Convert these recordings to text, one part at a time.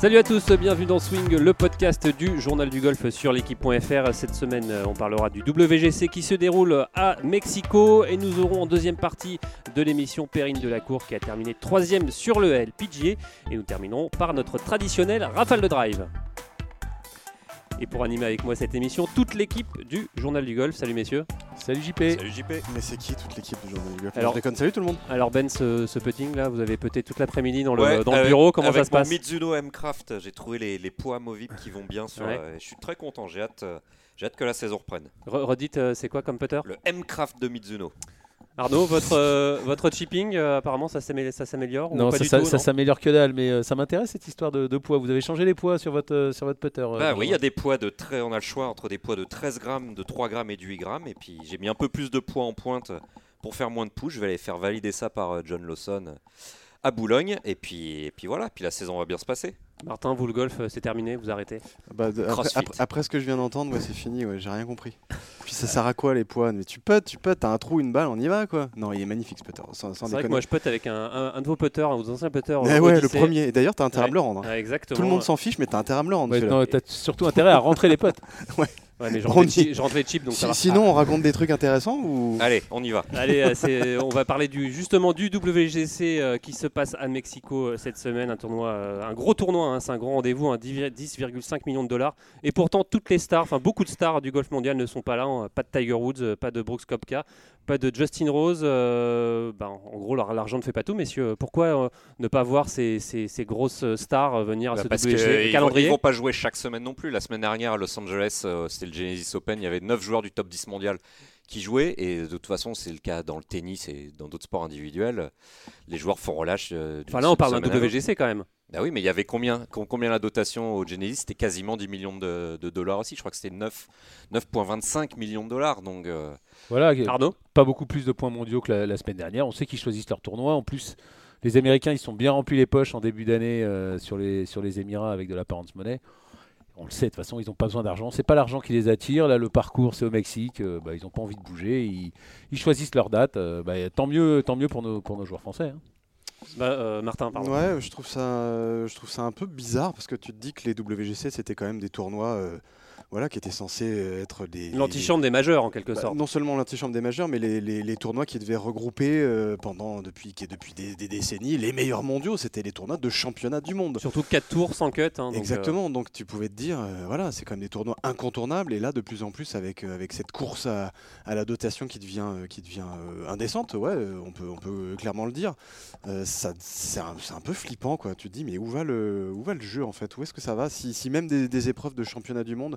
Salut à tous, bienvenue dans Swing, le podcast du journal du golf sur l'équipe.fr. Cette semaine, on parlera du WGC qui se déroule à Mexico et nous aurons en deuxième partie de l'émission Perrine de la Cour qui a terminé troisième sur le LPGA et nous terminerons par notre traditionnel rafale de drive. Et pour animer avec moi cette émission, toute l'équipe du Journal du Golf. Salut messieurs. Salut JP. Salut JP. Mais c'est qui toute l'équipe du Journal du Golf Alors- Je déconne, salut tout le monde. Alors Ben, ce, ce putting là, vous avez peut-être toute l'après-midi dans le, Ouais, dans le avec- bureau. Comment avec ça se passe mon Mizuno M-Craft, j'ai trouvé les, les poids amovibles qui vont bien sur. Ouais. euh, je suis très content, j'ai hâte, euh, j'ai hâte que la saison reprenne. Re- Redites, euh, c'est quoi comme putter? Le M-Craft de Mizuno. Arnaud, votre, euh, votre chipping, euh, apparemment ça s'amé- ça s'améliore ou Non, pas ça, du ça- tout, ça non s'améliore que dalle, mais euh, ça m'intéresse cette histoire de, de poids. Vous avez changé les poids sur votre, euh, sur votre putter euh, Bah oui, il y a des poids de très. On a le choix entre des poids de 13 grammes, de 3 grammes et de 8 grammes. Et puis j'ai mis un peu plus de poids en pointe pour faire moins de push. Je vais aller faire valider ça par euh, John Lawson euh, à Boulogne. Et puis, et puis voilà, puis la saison va bien se passer. Martin, vous le golf, euh, c'est terminé, vous arrêtez Bah, de- après, Crossfit. après- après ce que je viens d'entendre, ouais, c'est fini, ouais, j'ai rien compris. Puis ça sert à quoi les poids? Mais tu putes, tu putes, t'as un trou, une balle, on y va quoi. Non, il est magnifique ce putter, sans, sans C'est vrai que moi je putte avec un, un- un de vos putters, un de vos anciens putters. Ouais, le premier. Et d'ailleurs, t'as intérêt à me le rendre. hein. Ouais, exactement. Tout le monde s'en fiche, mais t'as intérêt à me le rendre. Ouais, celui-là. non, t'as surtout intérêt à rentrer les potes. Ouais, mais je On rentrais y- cheap, je rentrais cheap, donc ça Si- va. sinon, on raconte des trucs intéressants ou Allez, on y va. Allez, euh, c'est- on va parler du, justement du WGC euh, qui se passe à Mexico euh, cette semaine, un tournoi, euh, un gros tournoi, hein, c'est un grand rendez-vous, un 10 10,5 millions de dollars. Et pourtant, toutes les stars, enfin beaucoup de stars du golf mondial ne sont pas là. hein. Pas de Tiger Woods, euh, pas de Brooks Koepka, pas de Justin Rose. euh, ben, en gros, l'ar- l'argent ne fait pas tout, messieurs. Pourquoi euh, ne pas voir ces, ces- ces grosses stars euh, venir à Bah, ce parce calendrier ils vont pas jouer chaque semaine non plus. La semaine dernière à Los Angeles, c'était le Genesis Open. Il y avait 9 joueurs du top 10 mondial qui jouaient. Et de toute façon, c'est le cas dans le tennis et dans d'autres sports individuels. Les joueurs font relâche. Enfin là, on parle d'un. WGC quand même. Bah oui, mais il y avait combien, com- combien la dotation au Genesis? C'était quasiment 10 millions de, de dollars aussi. Je crois que c'était 9 9,25 millions de dollars. Donc, euh, Voilà, Arnaud? pas beaucoup plus de points mondiaux que la, la semaine dernière. On sait qu'ils choisissent leur tournoi. En plus, les Américains, ils sont bien remplis les poches en début d'année euh, sur, les, sur les Émirats avec de la parents monnaie. On le sait, de toute façon, ils n'ont pas besoin d'argent. C'est pas l'argent qui les attire. Là, le parcours, c'est au Mexique. euh, bah, ils n'ont pas envie de bouger. Ils, ils choisissent leur date. euh, bah, tant mieux, tant mieux pour nos, pour nos joueurs français. hein. Bah, euh, Martin, pardon. Ouais, je trouve ça, euh, je trouve ça un peu bizarre parce que tu te dis que les WGC c'était quand même des tournois, euh, voilà, qui étaient censés euh, être des L'antichambre des majeurs en quelque Bah, sorte. non seulement l'antichambre des majeurs, mais les, les- les tournois qui devaient regrouper euh, pendant depuis, qui, depuis des, des décennies les meilleurs mondiaux. C'était les tournois de championnat du monde. Surtout 4 tours sans cut. hein, donc, euh, Exactement, donc tu pouvais te dire, euh, voilà, c'est quand même des tournois incontournables, et là de plus en plus avec, avec cette course à, à la dotation qui devient, qui devient indécente, ouais, on peut, on peut clairement le dire, ça, c'est, un, un peu flippant, quoi. Tu te dis, mais où va le, où va le jeu en fait? Où est-ce que ça va? Si, si même des, des épreuves de championnat du monde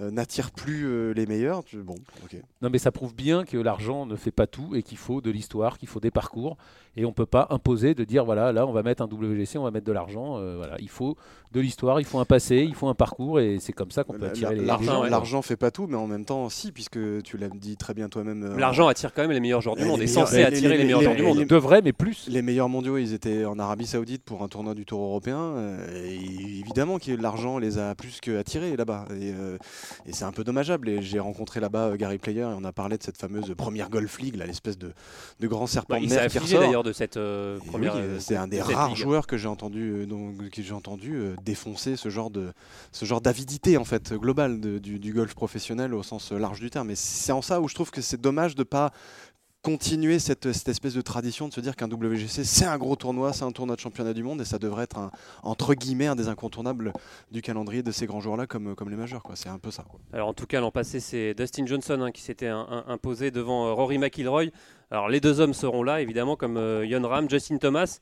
euh, n'attirent plus euh, les meilleurs, tu- bon. Non, mais ça prouve bien que l'argent ne fait pas tout et qu'il faut de l'histoire, qu'il faut des parcours. Et on ne peut pas imposer de dire voilà, là, on va mettre un WGC, on va mettre de l'argent. euh, voilà, il faut de l'histoire, il faut un passé, il faut un parcours. Et c'est comme ça qu'on peut attirer les, L'argent, l'argent fait pas tout, mais en même temps, si, puisque tu l'as dit très bien toi-même. euh, L'argent attire quand même les meilleurs joueurs du monde, est censé attirer les, les- meilleurs les- joueurs du monde. devrait, mais plus. Les meilleurs mondiaux, ils étaient en Arabie Saoudite pour un tournoi du Tour européen. euh, et évidemment que l'argent les a plus que attirés là-bas. Et, euh, et c'est un peu dommageable. Et j'ai rencontré là-bas euh, Gary Player et on a parlé de cette fameuse première Golf League, là, l'espèce de, de grand serpent Bah, de il s'est mer qui affligé ressort. d'ailleurs de cette euh, première. oui, euh, c'est un des de rares joueurs que j'ai entendu, donc, que j'ai entendu défoncer ce genre de ce genre d'avidité en fait globale de- du, du golf professionnel au sens large du terme. Et c'est en ça où je trouve que c'est dommage de pas continuer cette, espèce de tradition de se dire qu'un WGC c'est un gros tournoi, c'est un tournoi de championnat du monde et ça devrait être un, entre guillemets un des incontournables du calendrier de ces grands joueurs là comme, les majeurs. C'est un peu ça. Alors en tout cas, l'an passé, c'est Dustin Johnson hein, qui s'était imposé devant euh, Rory McIlroy. Alors les deux hommes seront là, évidemment, comme euh, Jon Ram, Justin Thomas.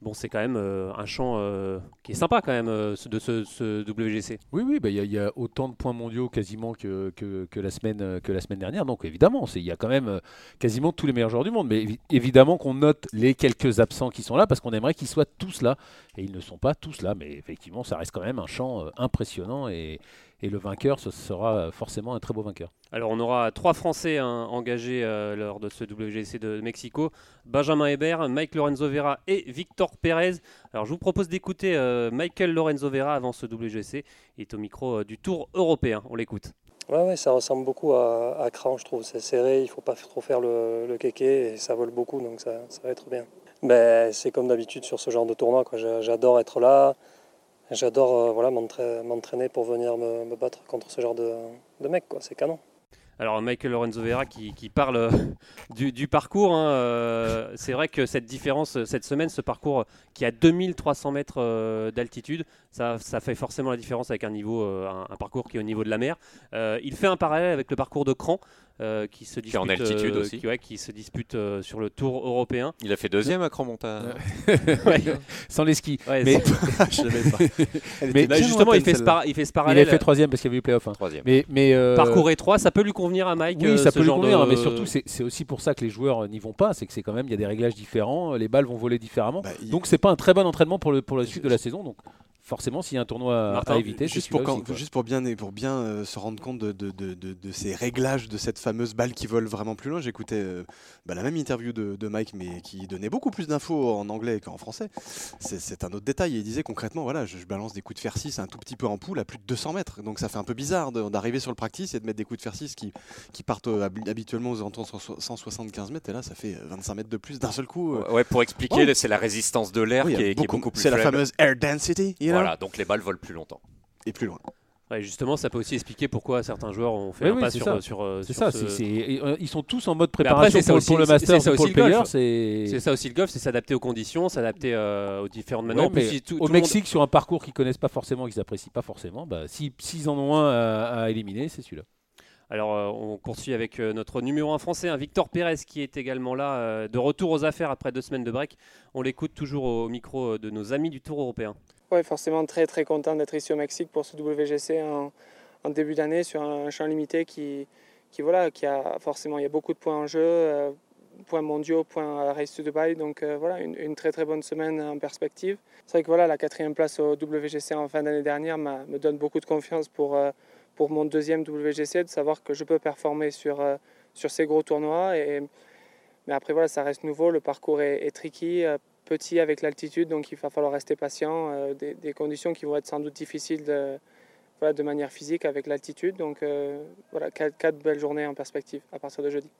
Bon, c'est quand même euh, un champ euh, qui est sympa quand même euh, de ce, WGC. Oui, oui, bah, il y, a- il y a autant de points mondiaux quasiment que, que, la, semaine, que la semaine dernière. Donc évidemment, il y a quand même quasiment tous les meilleurs joueurs du monde. Mais évi- évidemment qu'on note les quelques absents qui sont là parce qu'on aimerait qu'ils soient tous là. Et ils ne sont pas tous là. Mais effectivement, ça reste quand même un champ impressionnant. Et, et le vainqueur, ce sera forcément un très beau vainqueur. Alors on aura trois Français hein, engagés euh, lors de ce WGC de Mexico. Benjamin Hébert, Mike Lorenzo Vera et Victor Pérez. Alors je vous propose d'écouter euh, Michael Lorenzo Vera avant ce WGC. Il est au micro euh, du Tour européen. On l'écoute. Ouais, ouais, ça ressemble beaucoup à, à Cran, je trouve. C'est serré, il faut pas trop faire le, le kéké et ça vole beaucoup, donc ça, ça va être bien. Ben, c'est comme d'habitude sur ce genre de tournoi. quoi. J'adore être là. J'adore voilà, m'entraîner pour venir me, battre contre ce genre de, mec, c'est canon. Alors Michael Lorenzo Vera qui, parle euh, du, parcours, hein, euh, c'est vrai que cette différence euh, cette semaine, ce parcours qui a 2300 mètres d'altitude, ça, fait forcément la différence avec un niveau, un, parcours qui est au niveau de la mer. il fait un parallèle avec le parcours de Cran, euh, qui se dispute, en altitude euh, aussi. Qui, qui se dispute euh, sur le Tour européen. Il a fait deuxième à Cran-Monta. Sans les skis. mais, mais, justement, il fait, ce il fait ce parallèle. Il a fait troisième parce qu'il y avait eu playoff. Hein. Troisième. Mais, mais Parcours étroit, ça peut lui convenir à Mike. Oui, ça peut lui convenir, mais surtout, c'est aussi pour ça que les joueurs n'y vont pas. C'est que c'est quand même, il y a des réglages différents, les balles vont voler différemment. Bah, donc, c'est pas un très bon entraînement pour, le, pour la suite de la saison. Donc, forcément, s'il y a un tournoi à éviter, juste pour, juste pour bien, pour bien euh, se rendre compte de, de, de, de, ces réglages de cette fameuse balle qui vole vraiment plus loin, j'écoutais euh, bah, la même interview de, Mike, mais qui donnait beaucoup plus d'infos en anglais qu'en français. C'est un autre détail. Il disait concrètement, voilà, je, balance des coups de fer 6 un tout petit peu en poule à plus de 200 mètres. Donc ça fait un peu bizarre d'arriver sur le practice et de mettre des coups de fer 6 qui, qui partent euh, habituellement aux alentours de 175 mètres. Et là, ça fait 25 mètres de plus d'un seul coup. Ouais, pour expliquer, c'est la résistance de l'air qui, est beaucoup plus C'est la fameuse air density. Voilà, donc les balles volent plus longtemps. Et plus loin. justement, ça peut aussi expliquer pourquoi certains joueurs ont fait un pas sur, ça. sur, euh, C'est ça, euh, ils sont tous en mode préparation pour, le Master, c'est pour le player. C'est ça aussi le golf, c'est s'adapter aux conditions, s'adapter euh, aux différentes manières. au Mexique, sur un parcours qu'ils connaissent pas forcément, qu'ils apprécient pas forcément, bah, s'ils en ont un à, éliminer, c'est celui-là. Alors, on poursuit avec notre numéro 1 français, un Victor Pérez, qui est également là, de retour aux affaires après deux semaines de break. On l'écoute toujours au micro de nos amis du Tour européen. Oui, forcément très très content d'être ici au Mexique pour ce WGC en, début d'année sur un champ limité qui, qui, voilà, qui a forcément il y a beaucoup de points en jeu, euh, points mondiaux, points Race to Dubai, donc euh, voilà une, très très bonne semaine en perspective. C'est vrai que voilà la quatrième place au WGC en fin d'année dernière me donne beaucoup de confiance pour, euh, pour mon deuxième WGC, de savoir que je peux performer sur, sur ces gros tournois. Et, mais après voilà ça reste nouveau, le parcours est, est tricky petit avec l'altitude, donc il va falloir rester patient. Euh, des, conditions qui vont être sans doute difficiles de, manière physique avec l'altitude. Donc euh, voilà, quatre, belles journées en perspective à partir de jeudi.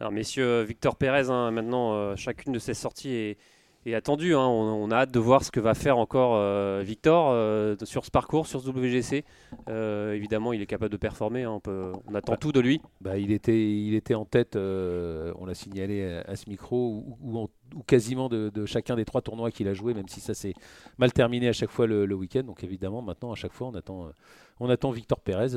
Alors messieurs, Victor Pérez, hein, maintenant euh, chacune de ses sorties est, et attendu. Hein. On, a hâte de voir ce que va faire encore euh, Victor euh, sur ce parcours, sur ce WGC. Euh, évidemment, il est capable de performer. Hein. On, peut, on, attend tout de lui. Bah, il, était, il était en tête, on l'a signalé à, ce micro, ou, quasiment de, chacun des trois tournois qu'il a joué, même si ça s'est mal terminé à chaque fois le, week-end. Donc évidemment, maintenant, à chaque fois, on attend, on attend Victor Pérez.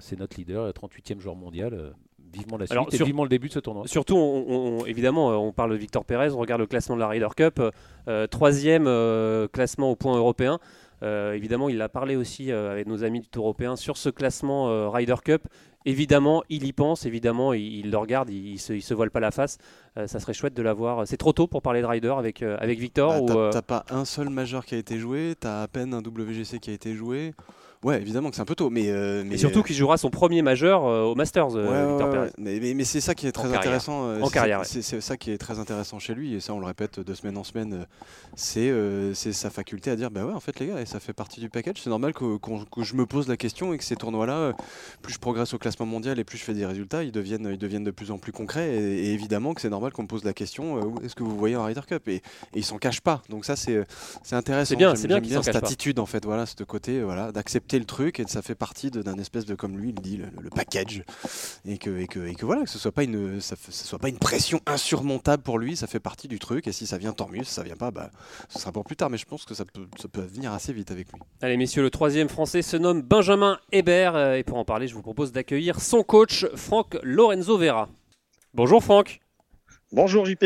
C'est notre leader, 38e joueur mondial vivement la suite et vivement le début de ce tournoi. Surtout, on, évidemment, euh, on parle de Victor Pérez, on regarde le classement de la Ryder Cup, euh, troisième euh, classement au point européen. évidemment, il a parlé aussi avec nos amis du Tour européen sur ce classement Ryder Cup. Évidemment, il y pense, évidemment, il, le regarde, il, se, se voile pas la face. ça serait chouette de l'avoir. C'est trop tôt pour parler de Ryder avec, avec Victor. Bah, T'as pas un seul majeur qui a été joué, t'as à peine un WGC qui a été joué. Ouais, évidemment que c'est un peu tôt, mais, euh, mais et surtout qu'il jouera son premier majeur euh, au Masters, euh, Victor. Mais, mais, c'est ça qui est très intéressant. en carrière. C'est ça qui est très intéressant chez lui, et ça on le répète de semaine en semaine. c'est sa faculté à dire bah ouais, en fait les gars, et ça fait partie du package. C'est normal que, je me pose la question et que ces tournois-là, plus je progresse au classement mondial et plus je fais des résultats, ils deviennent, ils deviennent de plus en plus concrets. Et, évidemment que c'est normal qu'on me pose la question est-ce que vous voyez en Ryder Cup? Et, et ils s'en cachent pas. Donc ça c'est intéressant. C'est bien, c'est bien, bien cette attitude en fait, voilà, ce côté, voilà, d'accepter le truc et ça fait partie d'un espèce de, comme lui il dit, le, package. Et que, et, que, et que, voilà, que ce soit pas une, ça, soit pas une pression insurmontable pour lui, ça fait partie du truc. Et si ça vient, tant mieux. Si ça vient pas, bah, ce sera pour plus tard. Mais je pense que ça peut, ça peut venir assez vite avec lui. Allez, messieurs, le troisième français se nomme Benjamin Hébert. Euh, et pour en parler, je vous propose d'accueillir son coach, Franck Lorenzo Vera. Bonjour Franck. Bonjour JP.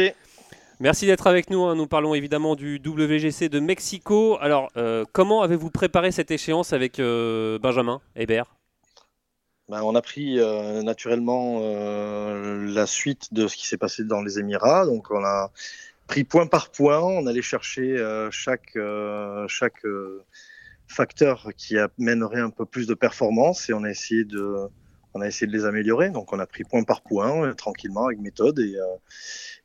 Merci d'être avec nous. Hein. Nous parlons évidemment du WGC de Mexico. Alors, euh, comment avez-vous préparé cette échéance avec euh, Benjamin Hébert? Ben, On a pris euh, naturellement la suite de ce qui s'est passé dans les Émirats. Donc, on a pris point par point. On allait chercher chaque, chaque facteur qui amènerait un peu plus de performance et on a essayé de, on a essayé de les améliorer. Donc, on a pris point par point, tranquillement, avec méthode et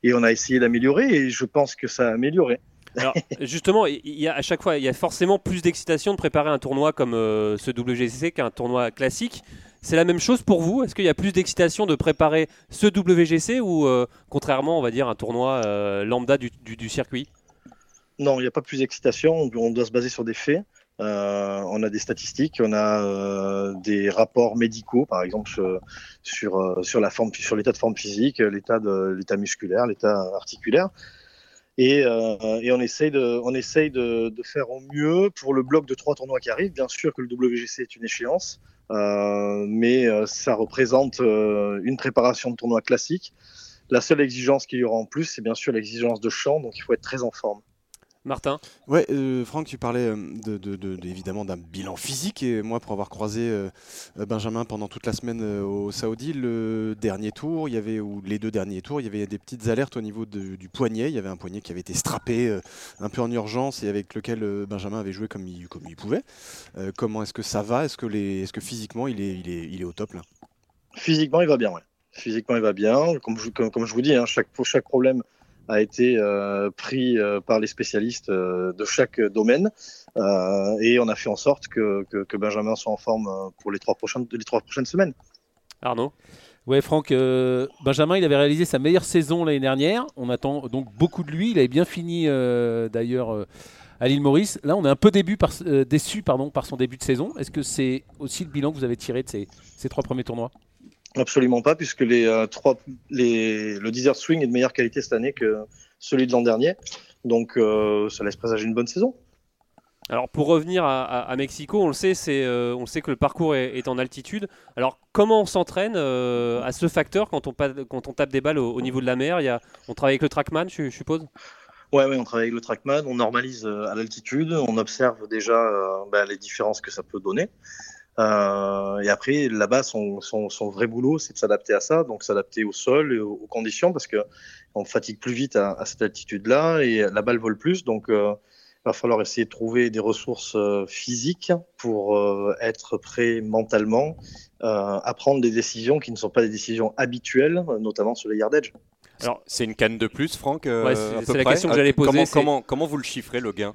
et on a essayé d'améliorer et je pense que ça a amélioré. Alors, justement, il y a à chaque fois, il y a forcément plus d'excitation de préparer un tournoi comme euh, ce WGC qu'un tournoi classique. C'est la même chose pour vous? Est-ce qu'il y a plus d'excitation de préparer ce WGC ou euh, contrairement, on va dire, un tournoi euh, lambda du, circuit? Non, il n'y a pas plus d'excitation. On doit se baser sur des faits. On a des statistiques, on a des rapports médicaux, par exemple sur sur l'état de forme physique, l'état musculaire, l'état articulaire. Et, on essaye, de, faire au mieux pour le bloc de trois tournois qui arrivent. Bien sûr que le WGC est une échéance, euh, mais ça représente une préparation de tournoi classique. La seule exigence qu'il y aura en plus, c'est bien sûr l'exigence de champ, donc il faut être très en forme. Martin Ouais, euh, Franck, tu parlais euh, de, évidemment d'un bilan physique. Et moi, pour avoir croisé euh, Benjamin pendant toute la semaine au Saoudi, le dernier tour, il y avait, ou les deux derniers tours, il y avait des petites alertes au niveau du poignet. Il y avait un poignet qui avait été strappé un peu en urgence et avec lequel Benjamin avait joué comme il, comme il pouvait. comment est-ce que ça va? Est-ce que, physiquement, il est, il, est, il est au top là? Physiquement, il va bien, ouais. Physiquement, il va bien. Comme je, comme, je vous dis, hein, chaque, chaque problème a été euh, pris euh, par les spécialistes euh, de chaque domaine et on a fait en sorte que, que, Benjamin soit en forme pour les trois prochaines, les trois prochaines semaines. Arnaud? Ouais, Franck, Benjamin, il avait réalisé sa meilleure saison l'année dernière. On attend donc beaucoup de lui. Il avait bien fini d'ailleurs à l'île Maurice. Là, on est un peu début par, déçu pardon, par son début de saison. Est-ce que c'est aussi le bilan que vous avez tiré de ces, ces trois premiers tournois? Absolument pas, puisque les, euh, trois, les, le Desert Swing est de meilleure qualité cette année que celui de l'an dernier. Donc euh, ça laisse présager une bonne saison. Alors pour revenir à, Mexico, on le sait, c'est, euh, on sait que le parcours est, en altitude. Alors comment on s'entraîne à ce facteur quand on, quand on tape des balles au, niveau de la mer? Il y a, On travaille avec le trackman, je, suppose? Ouais, ouais, on travaille avec le trackman, on normalise à l'altitude, on observe déjà bah, les différences que ça peut donner. Euh, et après, là-bas, son, son, son, vrai boulot, c'est de s'adapter à ça, donc s'adapter au sol et aux, conditions, parce que on fatigue plus vite à, à cette altitude-là et la balle vole plus, donc euh, il va falloir essayer de trouver des ressources euh, physiques pour euh, être prêt mentalement euh, à prendre des décisions qui ne sont pas des décisions habituelles, notamment sur les yard edge. Alors, c'est une canne de plus, Franck ouais, C'est la question que j'allais poser. Comment, comment, comment, vous le chiffrez, le gain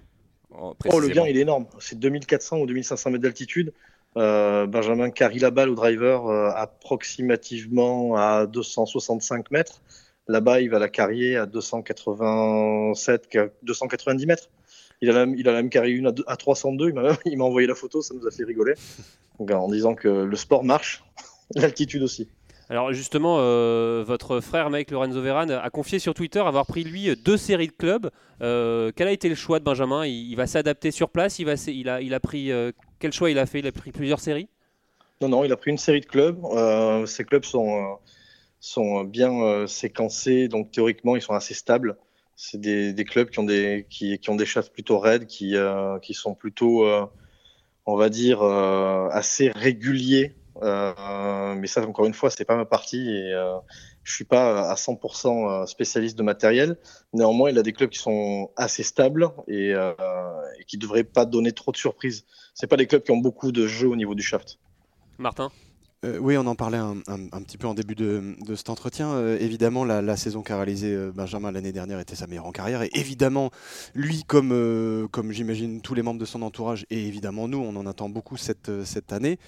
Oh, le gain, il est énorme. C'est 2400 ou 2500 mètres d'altitude. Euh, Benjamin carry la balle au driver euh, approximativement à 265 mètres. Là-bas, il va la carrier à 287, 290 mètres. Il a, même, il a même carré une à, 302. Il m'a envoyé la photo, ça nous a fait rigoler. en disant que le sport marche, l'altitude aussi. Alors justement, euh, votre frère Mike Lorenzo Veran a confié sur Twitter avoir pris lui deux séries de clubs. quel a été le choix de Benjamin? Il, va s'adapter sur place. Il, va, il, a, il a pris quel choix il a fait? Il a pris plusieurs séries? Non, non, il a pris une série de clubs. Euh, ces clubs sont, euh, sont bien euh, séquencés, donc théoriquement, ils sont assez stables. C'est des, clubs qui ont des, qui, ont des chasses plutôt raides, qui, qui sont plutôt, on va dire, assez réguliers. mais ça, encore une fois, c'est pas ma partie je suis pas à 100% spécialiste de matériel. Néanmoins, il a des clubs qui sont assez stables et, et qui devraient pas donner trop de surprises c'est pas des clubs qui ont beaucoup de jeux au niveau du shaft. Martin? Euh, oui, on en parlait un, petit peu en début de, cet entretien. Euh, évidemment, la, saison qu'a réalisée euh, Benjamin l'année dernière était sa meilleure en carrière. Et évidemment, lui, comme, j'imagine tous les membres de son entourage, et évidemment nous, on en attend beaucoup cette, cette année.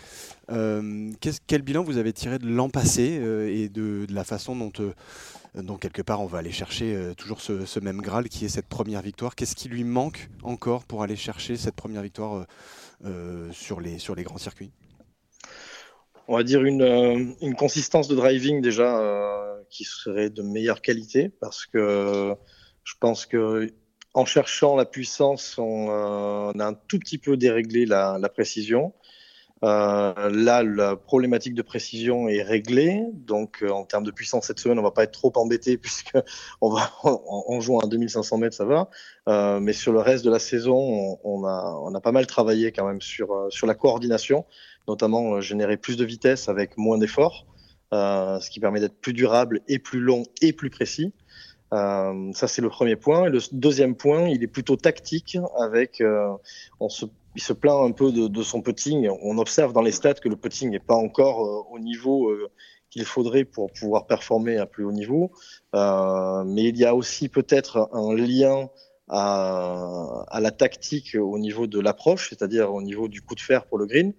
quel bilan vous avez tiré de l'an passé et de, la façon dont, dont, quelque part, on va aller chercher toujours ce, ce, même Graal qui est cette première victoire? Qu'est-ce qui lui manque encore pour aller chercher cette première victoire sur, les, sur les grands circuits? On va dire une, euh, une consistance de driving déjà euh, qui serait de meilleure qualité parce que je pense que en cherchant la puissance, on, a un tout petit peu déréglé la, la précision. Euh, là, la problématique de précision est réglée. Donc, euh, en termes de puissance cette semaine, on va pas être trop embêté puisque on va en jouant à 2500 mètres, ça va. Euh, mais sur le reste de la saison, on, on, a, on a pas mal travaillé quand même sur, euh, sur la coordination, notamment euh, générer plus de vitesse avec moins d'efforts, ce qui permet d'être plus durable et plus long et plus précis. Euh, ça, c'est le premier point. Et le deuxième point, il est plutôt tactique avec, euh, on se il se plaint un peu de, son putting. On observe dans les stats que le putting n'est pas encore euh, au niveau euh, qu'il faudrait pour pouvoir performer à plus haut niveau. Euh, mais il y a aussi peut-être un lien à, la tactique au niveau de l'approche, c'est-à-dire au niveau du coup de fer pour le green,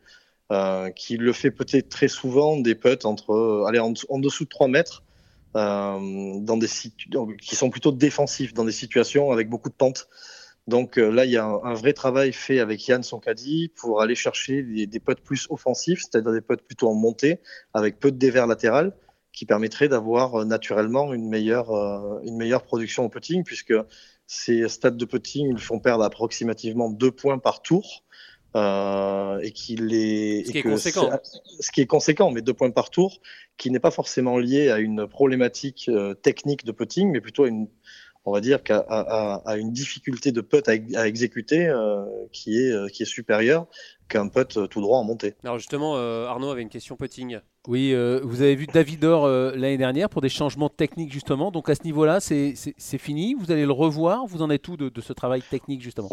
qui le fait peut-être très souvent des putts entre, allez, en, en, dessous de 3 mètres, dans des qui sont plutôt défensifs, dans des situations avec beaucoup de pentes. Donc là, il y a un, vrai travail fait avec Yann Sonkadi pour aller chercher des, des putts plus offensifs, c'est-à-dire des putts plutôt en montée, avec peu de dévers latéral, qui permettrait d'avoir naturellement une meilleure, une meilleure production au putting, puisque ces stades de putting ils font perdre approximativement deux points par tour. Euh, et qu'il est, ce qui est conséquent. Ce qui est conséquent, mais deux points par tour, qui n'est pas forcément lié à une problématique euh, technique de putting, mais plutôt à une, on va dire qu'à à, une difficulté de putt à, exécuter euh, qui est qui est supérieure qu'un putt tout droit en montée. Alors justement, Arnaud avait une question putting. Oui, vous avez vu David Or l'année dernière pour des changements techniques justement. Donc à ce niveau-là, c'est fini. Vous allez le revoir. Vous en êtes où de, de ce travail technique justement?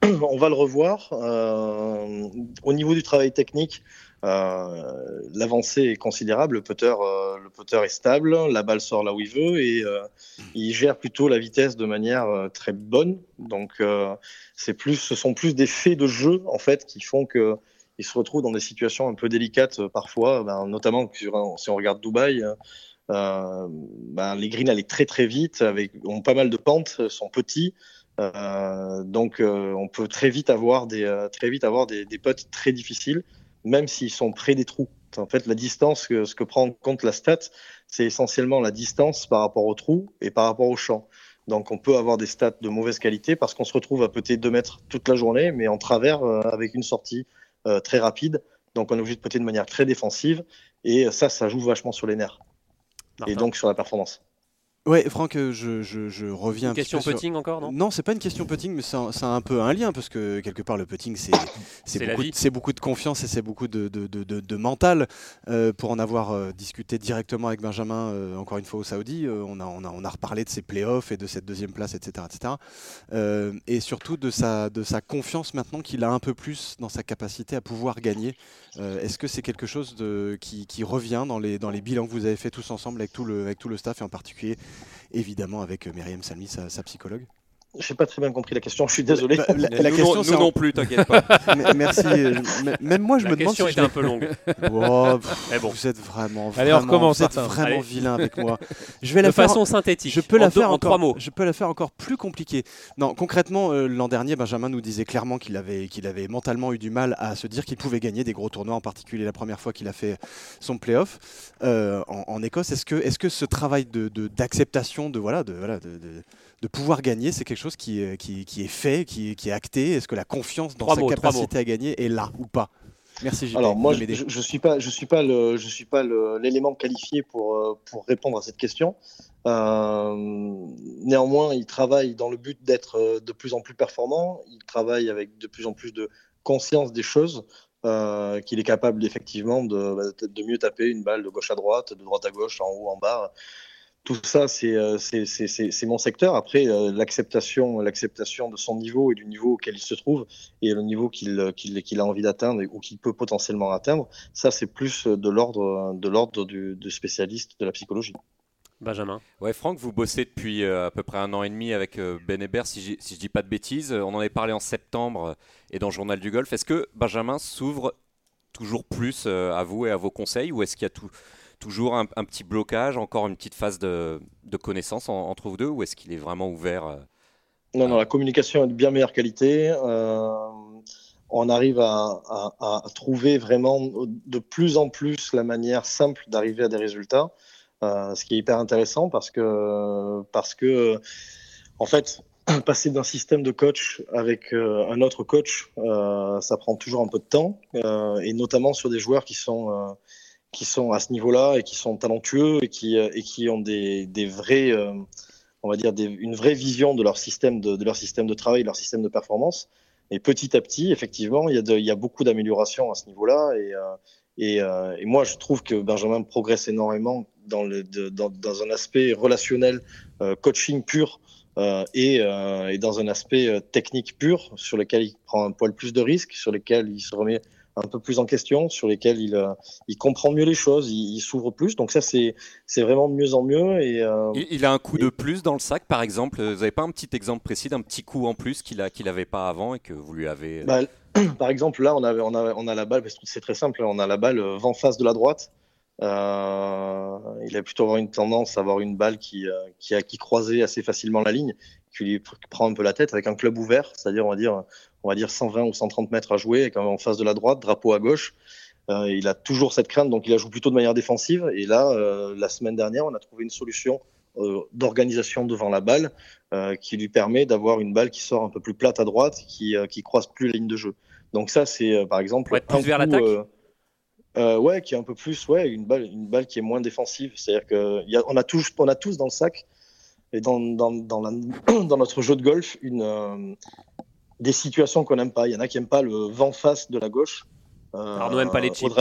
On va le revoir. Euh, au niveau du travail technique, euh, l'avancée est considérable. Le putter, euh, le putter est stable, la balle sort là où il veut et il gère plutôt la vitesse de manière très bonne. Donc, c'est plus, ce sont plus des faits de jeu en fait qui font que il se retrouve dans des situations un peu délicates parfois, ben, notamment si on regarde Dubaï. Ben, les greens allaient très très vite, avec ont pas mal de pentes, sont petits. Euh, donc, euh, on peut très vite avoir des, euh, très vite avoir des, des très difficiles, même s'ils sont près des trous. En fait, la distance, ce que prend en compte la stat, c'est essentiellement la distance par rapport au trou et par rapport au champ. Donc, on peut avoir des stats de mauvaise qualité parce qu'on se retrouve à peut-être 2 mètres toute la journée, mais en travers avec une sortie très rapide. Donc, on est obligé de poter de manière très défensive. Et ça, ça joue vachement sur les nerfs. Et donc sur la performance. Ouais, Franck, euh, je, je, je reviens. Une question putting encore, non? Non, c'est pas une question putting, mais c'est un, un, peu un lien parce que quelque part le putting, c'est beaucoup, beaucoup, de confiance et c'est beaucoup de, de, de, de mental. Euh, pour en avoir euh, discuté directement avec Benjamin, encore une fois au Saoudi, on, a, on, a, on a reparlé de ses playoffs et de cette deuxième place, etc. etc. et surtout de sa, de sa confiance maintenant qu'il a un peu plus dans sa capacité à pouvoir gagner. Est-ce que c'est quelque chose qui, qui, revient dans les, dans les bilans que vous avez fait tous ensemble avec tout le, avec tout le staff et en particulier évidemment avec euh, Myriam Salmi, sa, psychologue. Je n'ai pas très bien compris la question, je suis désolé. Bah, la, question, nous, non, plus, t'inquiète pas. Merci. Même moi, je me demande si. La question était un peu longue. Oh, bon. Vous êtes vraiment, Allez, vraiment, vous êtes vraiment vilain avec moi. Je vais la de faire façon synthétique. Je peux la faire en, trois mots. Je peux la faire encore plus compliquée. Non, concrètement, euh, l'an dernier, Benjamin nous disait clairement qu'il avait, qu'il avait mentalement eu du mal à se dire qu'il pouvait gagner des gros tournois, en particulier la première fois qu'il a fait son playoff euh, en, en, Écosse. Est-ce que, est-ce que ce travail de, d'acceptation, de, voilà, de, voilà, de, de de pouvoir gagner, c'est quelque chose qui, qui, qui, est fait, qui, qui est acté Est-ce que la confiance dans sa capacité à gagner est là ou pas? Merci Alors moi, je, ne suis pas, je suis pas le, je suis pas l'élément qualifié pour euh, pour répondre à cette question. Euh, néanmoins, il travaille dans le but d'être euh, de plus en plus performant. Il travaille avec de plus en plus de conscience des choses. qu'il est capable effectivement de, de, mieux taper une balle de gauche à droite, de droite à gauche, en haut, en bas tout ça, euh, c'est mon secteur. Après, euh, l'acceptation l'acceptation de son niveau et du niveau auquel il se trouve et le niveau qu'il a envie d'atteindre ou qu'il peut potentiellement atteindre, ça, c'est plus de l'ordre de l'ordre du, spécialiste de la psychologie. Benjamin. Ouais, Franck, vous bossez depuis euh, à peu près un an et demi avec Ben Hébert, si, je ne dis pas de bêtises. On en avait parlé en septembre et dans le Journal du Golf. Est-ce que Benjamin s'ouvre toujours plus à vous et à vos conseils ou est-ce qu'il y a tout toujours un, petit blocage, encore une petite phase de, connaissance entre vous deux, ou est-ce qu'il est vraiment ouvert euh, Non, non, la communication est de bien meilleure qualité. Euh, on arrive à, trouver vraiment de plus en plus la manière simple d'arriver à des résultats, euh, ce qui est hyper intéressant parce que, parce que en fait, passer d'un système de coach avec un autre coach, ça prend toujours un peu de temps, et notamment sur des joueurs qui sont qui sont à ce niveau-là et qui sont talentueux et qui, euh, et qui ont des, des vrais, euh, on va dire, une vraie vision de leur système de, de, leur système de travail, leur système de performance. Et petit à petit, effectivement, il y a, de, il y a beaucoup d'améliorations à ce niveau-là. Et, euh, et, moi, je trouve que Benjamin progresse énormément dans, le, dans, dans un aspect relationnel, coaching pur. Et, et, dans un aspect technique pur sur lequel il prend un poil plus de risques, sur lequel il se remet un peu plus en question, sur lesquels il, euh, il comprend mieux les choses, il, s'ouvre plus. Donc ça, c'est vraiment de mieux en mieux. Et, euh, il, a un coup de plus dans le sac, par exemple. Vous n'avez pas un petit exemple précis d'un petit coup en plus qu'il n'avait pas avant et que vous lui avez... Euh, bah, par exemple, là, on, avait, on, a, on a la balle, c'est très simple, on a la balle vent face de la droite. il a plutôt avoir une tendance à avoir une balle qui, qui, a, qui croisait assez facilement la ligne. Tu lui prends un peu la tête avec un club ouvert, c'est-à-dire on va dire on va dire 120 ou 130 mètres à jouer, et quand en face de la droite, drapeau à gauche. Euh, il a toujours cette crainte, donc il a joué plutôt de manière défensive. Et là, euh, la semaine dernière, on a trouvé une solution euh, d'organisation devant la balle qui lui permet d'avoir une balle qui sort un peu plus plate à droite, qui, qui croise plus la ligne de jeu. Donc ça, c'est par exemple ouais, plus vers l'attaque. ouais, qui est un peu plus, ouais, une balle, une balle qui est moins défensive. C'est-à-dire qu'on a, a tous, on a tous dans le sac et dans, dans, dans, la, dans notre jeu de golf une, des situations qu'on n'aime pas. Il y en a qui n'aiment pas le vent face de la gauche. Euh, Arnaud n'aime pas les chips,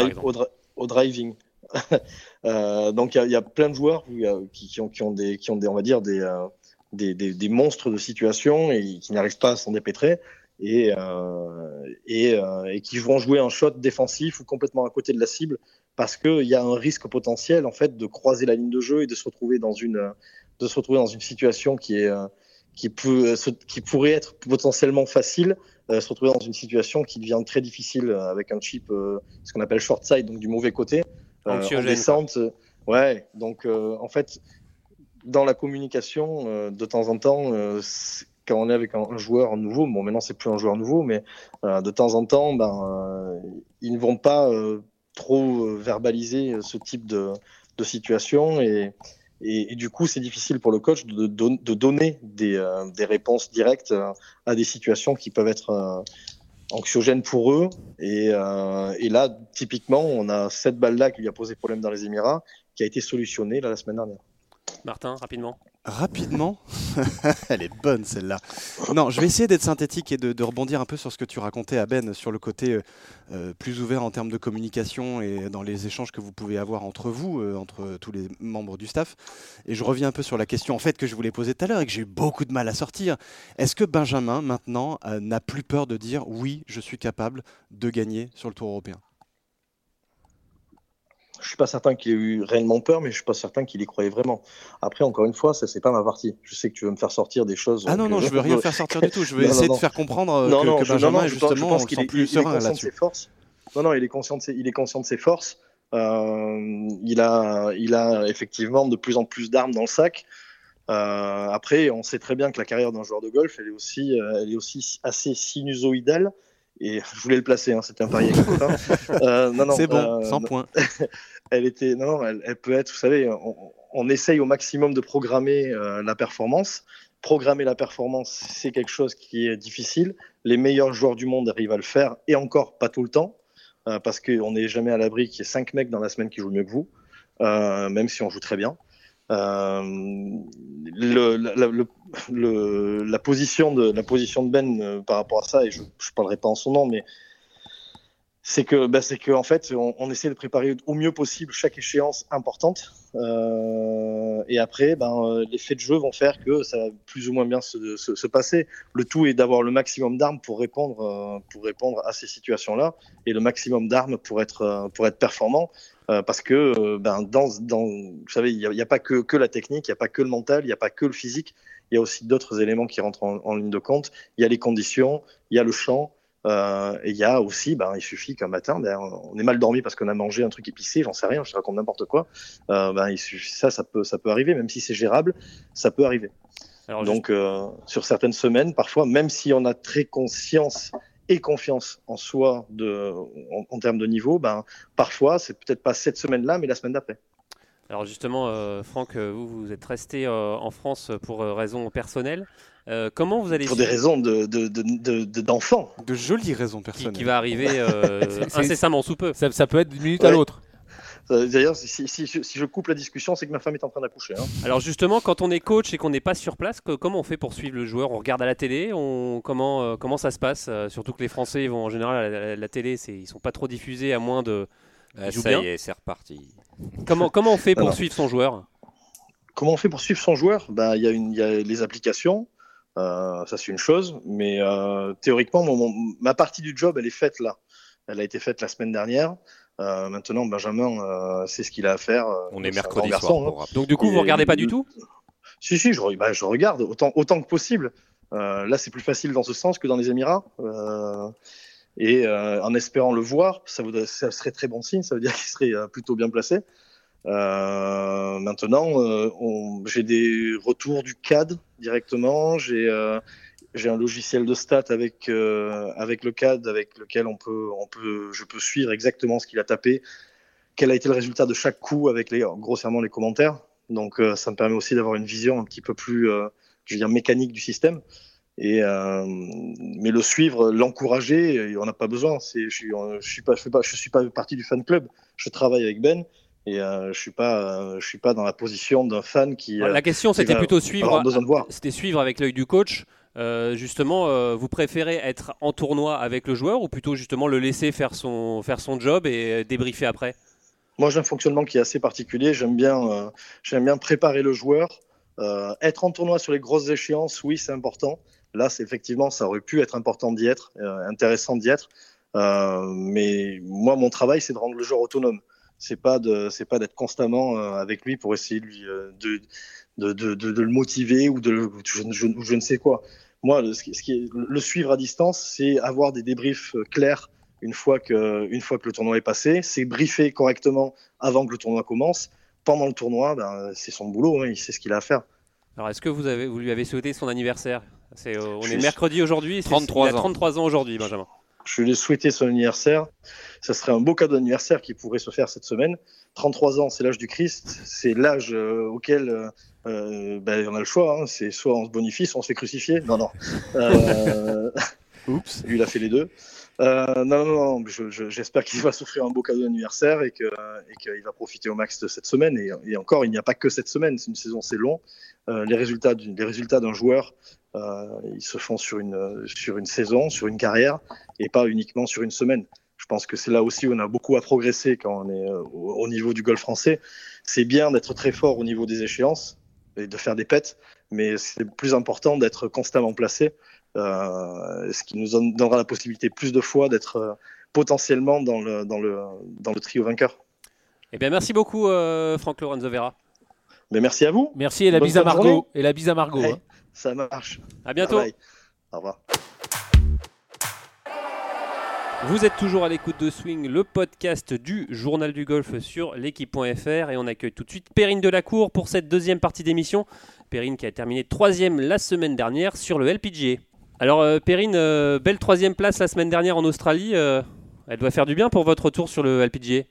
au, driving. euh, donc il y, y, a plein de joueurs qui, qui, ont, qui, ont, des, qui ont des, on va dire, des, euh, des, des, des, monstres de situation et qui n'arrivent pas à s'en dépêtrer et, euh, et, euh, et, qui vont jouer un shot défensif ou complètement à côté de la cible parce qu'il y a un risque potentiel en fait de croiser la ligne de jeu et de se retrouver dans une, de se retrouver dans une situation qui est qui, peut, euh, qui pourrait être potentiellement facile, euh, se retrouver dans une situation qui devient très difficile euh, avec un chip, ce qu'on appelle short side, donc du mauvais côté, en descente. Ouais, donc en fait, dans la communication, de temps en temps, quand on est avec un, joueur nouveau, bon maintenant c'est plus un joueur nouveau, mais de temps en temps, ben, ils ne vont pas trop verbaliser ce type de, de situation et, et, du coup, c'est difficile pour le coach de, donner des, euh, des, réponses directes euh, à des situations qui peuvent être euh, anxiogènes pour eux. Et, là, typiquement, on a cette balle-là qui lui a posé problème dans les Émirats, qui a été solutionnée la semaine dernière. Martin, rapidement rapidement. Elle est bonne celle-là. Non, je vais essayer d'être synthétique et de, rebondir un peu sur ce que tu racontais à Ben sur le côté euh, euh, plus ouvert en termes de communication et dans les échanges que vous pouvez avoir entre vous, euh, entre tous les membres du staff. Et je reviens un peu sur la question en fait que je voulais poser tout à l'heure et que j'ai eu beaucoup de mal à sortir. Est-ce que Benjamin maintenant n'a plus peur de dire oui, je suis capable de gagner sur le Tour européen? Je suis pas certain qu'il ait eu réellement peur, mais je suis pas certain qu'il y croyait vraiment. Après, encore une fois, ça c'est pas ma partie. Je sais que tu veux me faire sortir des choses. Ah non non, je veux rien faire sortir du tout. Je veux non, essayer non, de faire comprendre non, que, non, que Benjamin est justement je pense qu'il est, plus il, serein là-dessus. Non non, il est conscient de ses, il est conscient de ses forces. Euh, il a il a effectivement de plus en plus d'armes dans le sac. Euh, après, on sait très bien que la carrière d'un joueur de golf, elle est aussi, euh, elle est aussi assez sinusoïdale et je voulais le placer, hein, c'était un pari euh, non, non, C'est bon, euh, 100 points. elle était, non, elle, elle, peut être, vous savez, on, on, essaye au maximum de programmer euh, la performance. Programmer la performance, c'est quelque chose qui est difficile. Les meilleurs joueurs du monde arrivent à le faire, et encore pas tout le temps, euh, parce qu'on n'est jamais à l'abri qu'il y ait 5 mecs dans la semaine qui jouent mieux que vous, euh, même si on joue très bien. Euh, la, position de, la position de Ben euh, par rapport à ça, et je ne parlerai pas en son nom, mais c'est que, bah, c'est en fait, on, essaie de préparer au mieux possible chaque échéance importante. Euh, et après, ben, les faits de jeu vont faire que ça va plus ou moins bien se, se, se passer. Le tout est d'avoir le maximum d'armes pour répondre, pour répondre à ces situations-là, et le maximum d'armes pour être, pour être performant. Euh, parce que euh, ben, dans, dans, vous savez, il n'y a, a, pas que, que la technique, il n'y a pas que le mental, il n'y a pas que le physique, il y a aussi d'autres éléments qui rentrent en, en, ligne de compte. Il y a les conditions, il y a le champ, euh, et il y a aussi, ben, il suffit qu'un matin, ben, on est mal dormi parce qu'on a mangé un truc épicé, j'en sais rien, je raconte n'importe quoi. Euh, ben, il suffit, ça, ça peut, ça peut arriver, même si c'est gérable, ça peut arriver. Alors, Donc, euh, sur certaines semaines, parfois, même si on a très conscience et confiance en soi de, en, en termes de niveau, ben, parfois, c'est peut-être pas cette semaine-là, mais la semaine d'après. Alors justement, euh, Franck, euh, vous, vous êtes resté euh, en France pour euh, raisons personnelles. Euh, comment vous allez pour des raisons de, de, de, d'enfants, de, jolies raisons personnelles, qui, qui va arriver incessamment sous peu. Ça, ça peut être d'une minute ouais. à l'autre. D'ailleurs, si, si, si, si, je coupe la discussion, c'est que ma femme est en train d'accoucher. Hein. Alors justement, quand on est coach et qu'on n'est pas sur place, que, comment on fait pour suivre le joueur? On regarde à la télé? On, comment, euh, comment ça se passe? Surtout que les Français vont en général à la, télé, ils sont pas trop diffusés à moins de... Ah, ça bien. y est, c'est reparti. Comment, comment on fait pour Alors, suivre son joueur? Comment on fait pour suivre son joueur? Bah, Il y, y, a les applications, euh, ça c'est une chose, mais euh, théoriquement, mon, mon, ma partie du job, elle est faite là. Elle a été faite la semaine dernière. Euh, maintenant, Benjamin, euh, c'est ce qu'il a à faire. On est mercredi soir. Garçon, hein. Donc du coup, Et, vous regardez pas du tout? Si, si, je, bah, je, regarde autant, autant que possible. Euh, là, c'est plus facile dans ce sens que dans les Émirats. Euh, et euh, en espérant le voir, ça, voudrait, ça, serait très bon signe, ça veut dire qu'il serait euh, plutôt bien placé. Euh, maintenant, euh, j'ai des retours du CAD directement. J'ai euh, j'ai un logiciel de stats avec euh, avec le CAD avec lequel on peut on peut je peux suivre exactement ce qu'il a tapé, quel a été le résultat de chaque coup avec les grossièrement les commentaires. Donc euh, ça me permet aussi d'avoir une vision un petit peu plus euh, je veux dire mécanique du système. Et mais le suivre, l'encourager, on n'a pas besoin. C'est, je suis, je suis pas, je pas, je suis pas partie du fan club. Je travaille avec Ben et euh, je suis pas, euh, je suis pas dans la position d'un fan qui. La question, c'était plutôt suivre. C'était suivre avec l'œil du coach. Euh, justement, euh, vous préférez être en tournoi avec le joueur ou plutôt justement le laisser faire son, faire son job et débriefer après? Moi, j'ai un fonctionnement qui est assez particulier. J'aime bien, euh, bien préparer le joueur. Euh, être en tournoi sur les grosses échéances, oui, c'est important. Là, effectivement, ça aurait pu être important d'y être, euh, intéressant d'y être. Euh, mais moi, mon travail, c'est de rendre le joueur autonome. C'est pas c'est pas d'être constamment euh, avec lui pour essayer de euh, de, de, le motiver ou de je, je ne sais quoi. Moi, le, ce qui, ce qui est, le suivre à distance, c'est avoir des débriefs euh, clairs une fois que, une fois que le tournoi est passé. C'est briefer correctement avant que le tournoi commence. Pendant le tournoi, ben, c'est son boulot, hein, il sait ce qu'il a à faire. Alors, est-ce que vous, avez, vous lui avez souhaité son anniversaire? C'est, euh, On Je est mercredi aujourd'hui, c'est- 33 il a ans. 33 ans aujourd'hui, Benjamin. Je lui ai souhaité son anniversaire. Ça serait un beau cadeau d'anniversaire qui pourrait se faire cette semaine. 33 ans, c'est l'âge du Christ. C'est l'âge euh, auquel euh, euh, ben, on a le choix. hein. C'est soit on se bonifie, soit on se fait crucifier. Non, non. Euh, Oups. lui, il a fait les deux. Euh, non, non, non. je- je- J'espère qu'il va s'offrir un beau cadeau d'anniversaire et qu'il va profiter au max de cette semaine. Et, et encore, il n'y a pas que cette semaine. C'est une saison, c'est long. Euh, les résultats du- d'un joueur, ils se font sur une, sur une saison, sur une carrière et pas uniquement sur une semaine. Je pense que c'est là aussi où on a beaucoup à progresser quand on est euh, au, au niveau du golf français. C'est bien d'être très fort au niveau des échéances et de faire des pets, mais c'est plus important d'être constamment placé, euh, ce qui nous don- donnera la possibilité plus de fois d'être euh, potentiellement dans le, dans, le, dans le trio vainqueur. Eh bien, merci beaucoup, euh, Franck Lorenzo Vera. Mais merci à vous, Merci et la Bonne bise à Margot. journée. Et la bise à Margot. Hein. Ça marche. À bientôt. Bye. Au revoir. Vous êtes toujours à l'écoute de Swing, le podcast du journal du golf sur l'équipe.fr et on accueille tout de suite Perrine Delacour pour cette deuxième partie d'émission. Perrine qui a terminé troisième la semaine dernière sur le LPGA. Alors euh, Perrine, euh, belle troisième place la semaine dernière en Australie. euh, elle doit faire du bien pour votre retour sur le LPGA.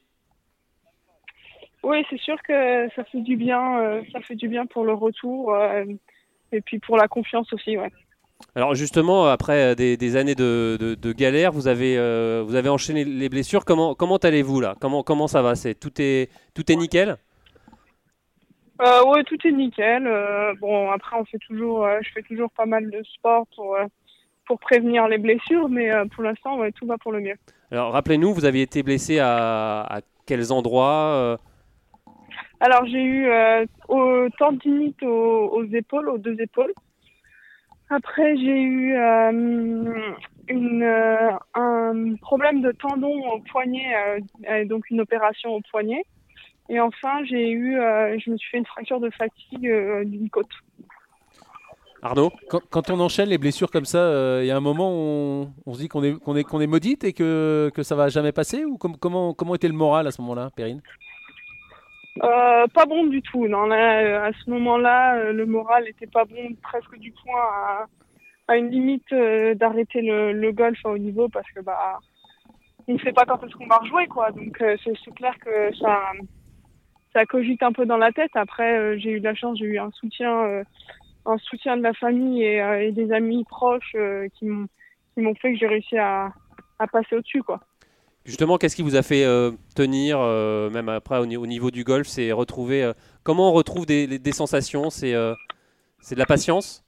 Oui, c'est sûr que ça fait du bien, ça fait du bien pour le retour et puis pour la confiance aussi, ouais. Alors justement, après euh, des, des années de, de, de galère, vous avez, euh, vous avez enchaîné les blessures. Comment, comment allez-vous là? Comment, comment ça va? C'est tout est, tout est nickel? Euh, ouais, tout est nickel. Euh, bon, après, on fait toujours, je fais toujours pas mal de sport pour pour prévenir les blessures, mais pour l'instant, ouais, tout va pour le mieux. Alors rappelez-nous, vous aviez été blessé à, à quels endroits Alors, j'ai eu euh, au tendinite aux, aux épaules, aux deux épaules. Après, j'ai eu euh, une, euh, un problème de tendon au poignet, donc une opération au poignet. Et enfin, j'ai eu, euh, je me suis fait une fracture de fatigue euh, d'une côte. Arnaud Quand, quand on enchaîne les blessures comme ça, il y a un moment où on, on se dit qu'on est, qu'on est, qu'on est maudite et que, que ça va jamais passer Ou com- comment, comment était le moral à ce moment-là, Perrine? Euh, pas bon du tout. Non, euh, à ce moment-là, euh, le moral était pas bon, presque du point à, une limite d'arrêter le, golf à haut niveau parce que bah on ne sait pas quand est-ce qu'on va rejouer quoi. Donc c'est clair que ça ça cogite un peu dans la tête. Après, j'ai eu de la chance, j'ai eu un soutien un soutien de la famille et, des amis proches qui m'ont qui m'ont fait que j'ai réussi à, à passer au-dessus quoi. Justement, qu'est-ce qui vous a fait euh, tenir, euh, même après au, ni- au niveau du golf C'est retrouver. euh, comment on retrouve des, sensations C'est de la patience?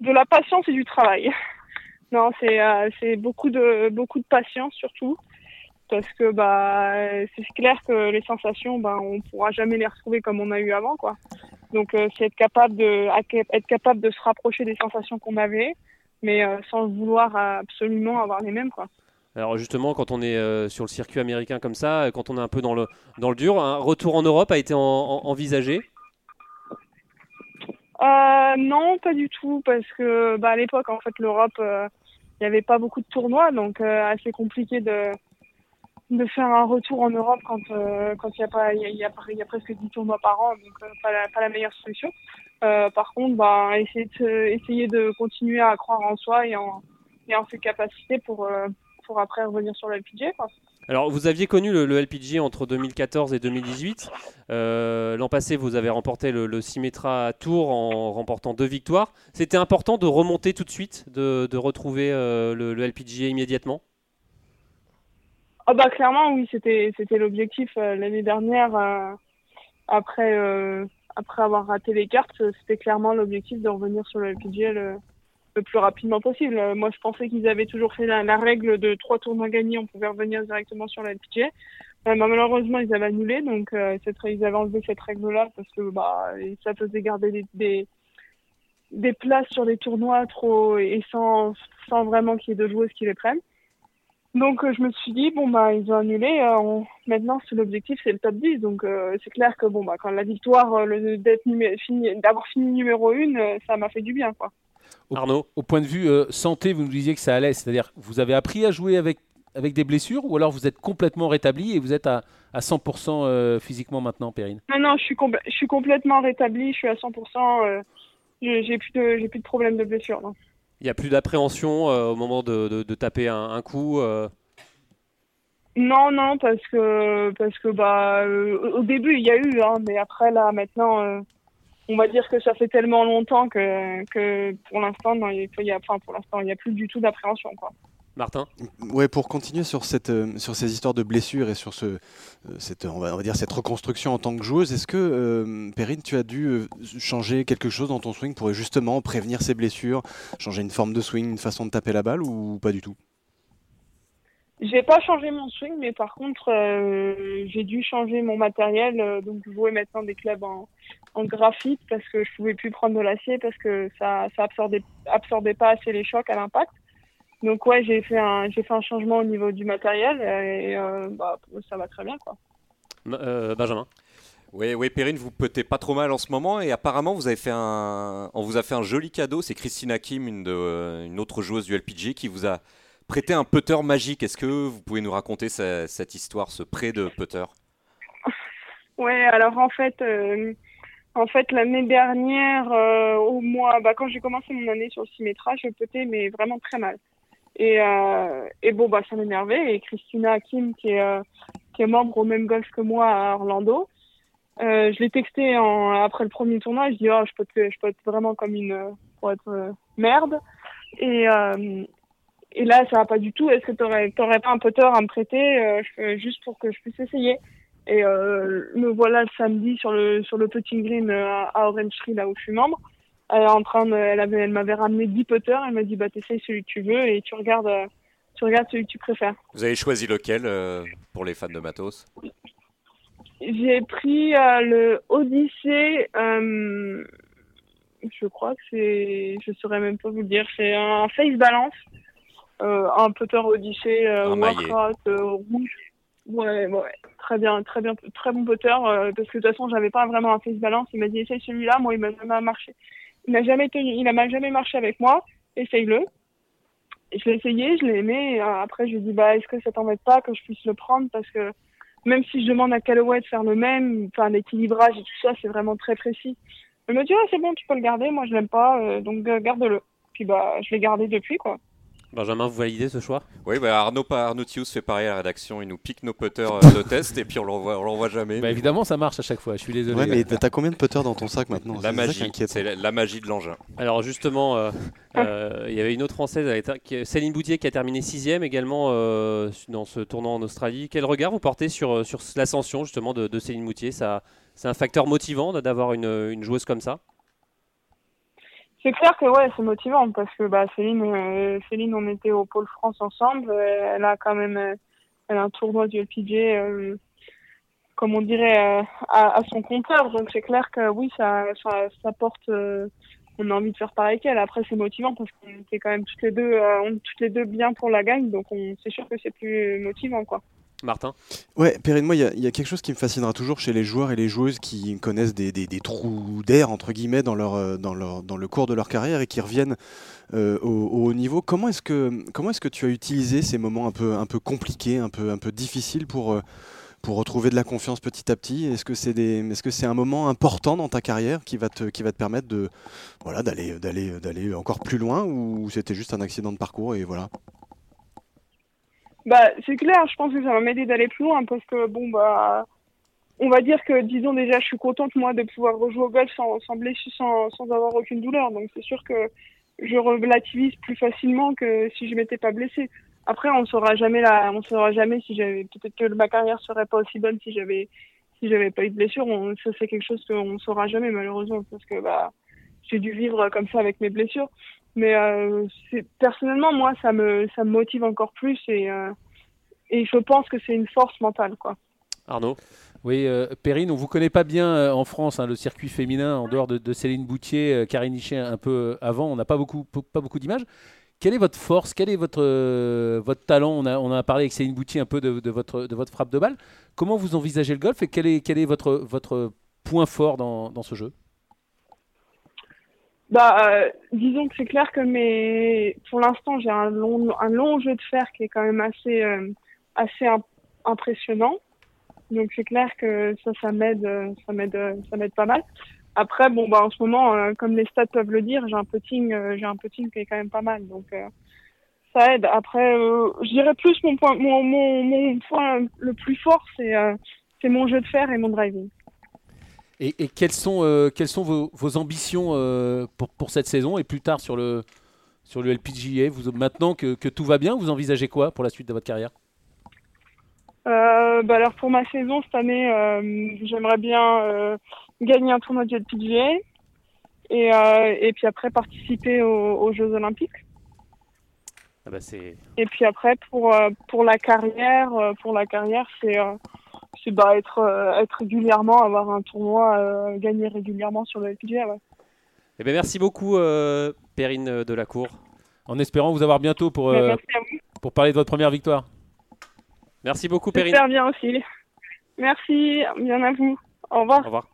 De la patience et du travail. Non, c'est beaucoup de beaucoup de patience surtout parce que bah c'est clair que les sensations bah on pourra jamais les retrouver comme on a eu avant quoi. Donc c'est être capable de être capable de se rapprocher des sensations qu'on avait mais sans vouloir absolument avoir les mêmes quoi. Alors justement, quand on est euh, sur le circuit américain comme ça, quand on est un peu dans le, dans le dur, un retour en Europe a été en- en- envisagé? Euh, non, pas du tout, parce que bah, à l'époque, en fait, l'Europe, euh, il n'y avait pas beaucoup de tournois, donc euh, assez compliqué de, de faire un retour en Europe quand euh, il y a pas y a, y y a presque 10 tournois par an donc euh, pas la, pas la meilleure solution. Euh, par contre bah essayer de essayer de continuer à croire en soi et en et en ses capacités pour euh, pour après revenir sur le quoi. Alors, vous aviez connu le, le LPG entre 2014 et 2018. Euh, L'an passé, vous avez remporté le, le Symetra Tour en remportant deux victoires. C'était important de remonter tout de suite, de, de retrouver euh, le, le LPGA immédiatement? Ah bah clairement oui c'était c'était l'objectif euh, l'année dernière euh, après euh, après avoir raté les cartes c'était clairement l'objectif de revenir sur le LPGA le, plus rapidement possible. Euh, moi je pensais qu'ils avaient toujours fait la, la règle de trois tournois gagnés on pouvait revenir directement sur le LPGA. Euh, bah, malheureusement ils avaient annulé donc euh, ils avaient enlevé cette règle là parce que bah ça faisait garder des, places sur les tournois trop et sans vraiment qu'il y ait de joueuses qui les prennent. Donc je me suis dit bon bah ils ont annulé. Maintenant l'objectif c'est le top 10 donc c'est clair que bon bah quand la victoire d'être d'avoir fini numéro une ça m'a fait du bien. Au, Arnaud au point de vue euh, santé, vous nous disiez que ça allait, c'est-à-dire vous avez appris à jouer avec, avec des blessures ou alors vous êtes complètement rétabli et vous êtes à, à 100% euh, physiquement maintenant, Perrine? Non non je suis compl- je suis complètement rétablie je suis à 100%. Euh, j'ai j'ai plus de j'ai plus de problème de blessure. non. Il n'y a plus d'appréhension euh, au moment de, de- de taper un, un coup euh, Non, non, parce que parce que bah euh, au début il y a eu, hein, mais après là maintenant, euh, on va dire que ça fait tellement longtemps que que pour l'instant, il y a, enfin pour l'instant, il y a plus du tout d'appréhension quoi. Martin Ouais, pour continuer sur cette euh, sur ces histoires de blessures et sur ce euh, cette on va, on va dire cette reconstruction en tant que joueuse, est-ce que euh, Perrine, tu as dû changer quelque chose dans ton swing pour justement prévenir ces blessures, changer une forme de swing, une façon de taper la balle ou pas du tout? J'ai pas changé mon swing, mais par contre, euh, j'ai dû changer mon matériel, euh, donc jouer maintenant des clubs en, en graphite parce que je pouvais plus prendre de l'acier parce que ça ça absorbait absorbait pas assez les chocs à l'impact. Donc ouais, j'ai fait un j'ai fait un changement au niveau du matériel et euh, bah ça va très bien quoi. Euh, Benjamin Oui, oui, Perrine, vous petez pas trop mal en ce moment et apparemment vous avez fait un, on vous a fait un joli cadeau. C'est Christina Kim, une, de, une autre joueuse du LPG, qui vous a prêté un putter magique. Est-ce que vous pouvez nous raconter ce- cette histoire, ce prêt de putter? Ouais, alors en fait, euh, en fait l'année dernière, euh, au mois, bah, quand j'ai commencé mon année sur le Symetra, je putais mais vraiment très mal. Et, euh, et bon, bah ça m'énervait. Et Christina Hakim, qui est, euh, qui est membre au même golf que moi à Orlando, euh, je l'ai texté en, après le premier tournoi. Je dis, oh, je peux je peux être vraiment comme une, euh, pour être euh, merde. Et, et là, ça va pas du tout. Est-ce que t'aurais, t'aurais pas un putter à me prêter, juste pour que je puisse essayer? Et euh, me voilà le samedi sur le sur le putting green euh, à Orange Tree là où je suis membre. Elle est en train de, elle avait elle m'avait ramené 10 putters. Elle m'a dit bah t'essayes celui que tu veux et tu regardes euh, tu regardes celui que tu préfères. Vous avez choisi lequel pour les fans de matos? J'ai pris le Odyssey. je crois que c'est je saurais même pas vous le dire. C'est un face balance, euh, un putter Odyssey euh. Warcraft euh, rouge. Ouais, ouais, très bien, très bien, très bon putter. euh, parce que de toute façon, j'avais pas vraiment un face balance. Il m'a dit essaye celui-là. Moi, il m'a jamais marché. Il n'a jamais tenu, il n'a jamais marché avec moi. Essaye-le. Je l'ai essayé, je l'ai aimé. Euh, après, je lui ai dit bah est-ce que ça t'embête pas que je puisse le prendre? Parce que même si je demande à Callaway de faire le même, enfin l'équilibrage et tout ça, c'est vraiment très précis. Elle me dit ah c'est bon, tu peux le garder. Moi, je l'aime pas, euh, donc euh, garde-le. Puis bah je l'ai gardé depuis quoi. Benjamin, vous validez ce choix? Oui, bah Arnaud, Arnaud Thius fait pareil à la rédaction. Il nous pique nos putters euh, de test et puis on le revoit, on le revoit jamais. Bah, Évidemment, ça marche à chaque fois, je suis désolé. Ouais, mais t'as combien de putters dans ton sac maintenant? La magie, c'est la, la magie de l'engin. Alors justement, euh, euh, il y avait une autre française, Céline Boutier, qui a terminé sixième également euh, dans ce tournoi en Australie. Quel regard vous portez sur, sur l'ascension justement de, de Céline Boutier? Ça, C'est un facteur motivant d'avoir une, une joueuse comme ça? C'est clair que ouais, c'est motivant parce que bah Céline, euh, Céline, on était au Pôle France ensemble. euh, elle a quand même, euh, elle a un tournoi du LPG, comme on dirait, à, son compteur. Donc c'est clair que oui, ça, ça, ça porte. on a envie de faire pareil qu'elle. Après, c'est motivant parce qu'on était quand même toutes les deux, on toutes les deux bien pour la gagne. Donc on, c'est sûr que c'est plus motivant quoi. Martin. Ouais, Perrine, moi, il y, a- quelque chose qui me fascinera toujours chez les joueurs et les joueuses qui connaissent des, trous d'air, entre guillemets, euh, dans, le cours de leur carrière et qui reviennent euh, au, au haut niveau. Comment est-ce que, tu as utilisé ces moments un peu, compliqués, un peu, difficiles pour, euh, pour retrouver de la confiance petit à petit? Est-ce que c'est un moment important dans ta carrière qui va te, permettre d'aller encore plus loin ou c'était juste un accident de parcours et voilà? Bah, c'est clair, je pense que ça va m'aider d'aller plus loin parce que, bon, bah, on va dire que, disons déjà, je suis contente, moi, de pouvoir rejouer au golf sans, sans blessure, sans, sans avoir aucune douleur. Donc, c'est sûr que je relativise plus facilement que si je m'étais pas blessée. Après, on saura jamais la, on saura jamais si j'avais, peut-être que ma carrière serait pas aussi bonne si j'avais, si j'avais pas eu de blessure. Ça, c'est quelque chose qu'on saura jamais, malheureusement, parce que, bah, j'ai dû vivre comme ça avec mes blessures. Mais euh, personnellement, moi, ça me, ça me motive encore plus et, euh, et je pense que c'est une force mentale, quoi. Arnaud? Oui, euh, Perrine, on vous connaît pas bien euh, en France, hein, le circuit féminin, en dehors de, de Céline Boutier, euh, Karine Hichet un peu avant, on n'a pas beaucoup, pas beaucoup d'images. Quelle est votre force? Quel est votre, euh, votre talent? On a, on a parlé avec Céline Boutier un peu de, de votre, de votre frappe de balle. Comment vous envisagez le golf et quel est, quel est votre, votre point fort dans, dans ce jeu? Bah, euh, disons que c'est clair que mes, pour l'instant, j'ai un long, un long jeu de fer qui est quand même assez, euh, assez im- impressionnant. Donc c'est clair que ça, ça m'aide, euh, ça m'aide, euh, ça m'aide pas mal. Après, bon, bah en ce moment, euh, comme les stats peuvent le dire, j'ai un putting, euh, j'ai un putting qui est quand même pas mal. Donc euh, ça aide. Après, je dirais plus mon point, mon, mon, mon point le plus fort, c'est, c'est mon jeu de fer et mon driving. Et, et quelles sont, euh, quelles sont vos, vos ambitions euh, pour, pour cette saison et plus tard sur le, sur le LPGA vous, Maintenant que, que tout va bien, vous envisagez quoi pour la suite de votre carrière? Euh, bah alors pour ma saison cette année, j'aimerais bien gagner un tournoi de LPGA et, et puis après participer aux, aux Jeux Olympiques. Ah bah, Et puis après pour pour la carrière, pour la carrière c'est c'est bah être euh, être régulièrement avoir un tournoi euh, gagner régulièrement sur le LPGA. Ouais. Eh ben, merci beaucoup, euh, Perrine Delacour. En espérant vous avoir bientôt pour, euh, vous. pour parler de votre première victoire. Merci beaucoup, Perrine. J'espère bien aussi. Merci, bien à vous. Au revoir. Au revoir.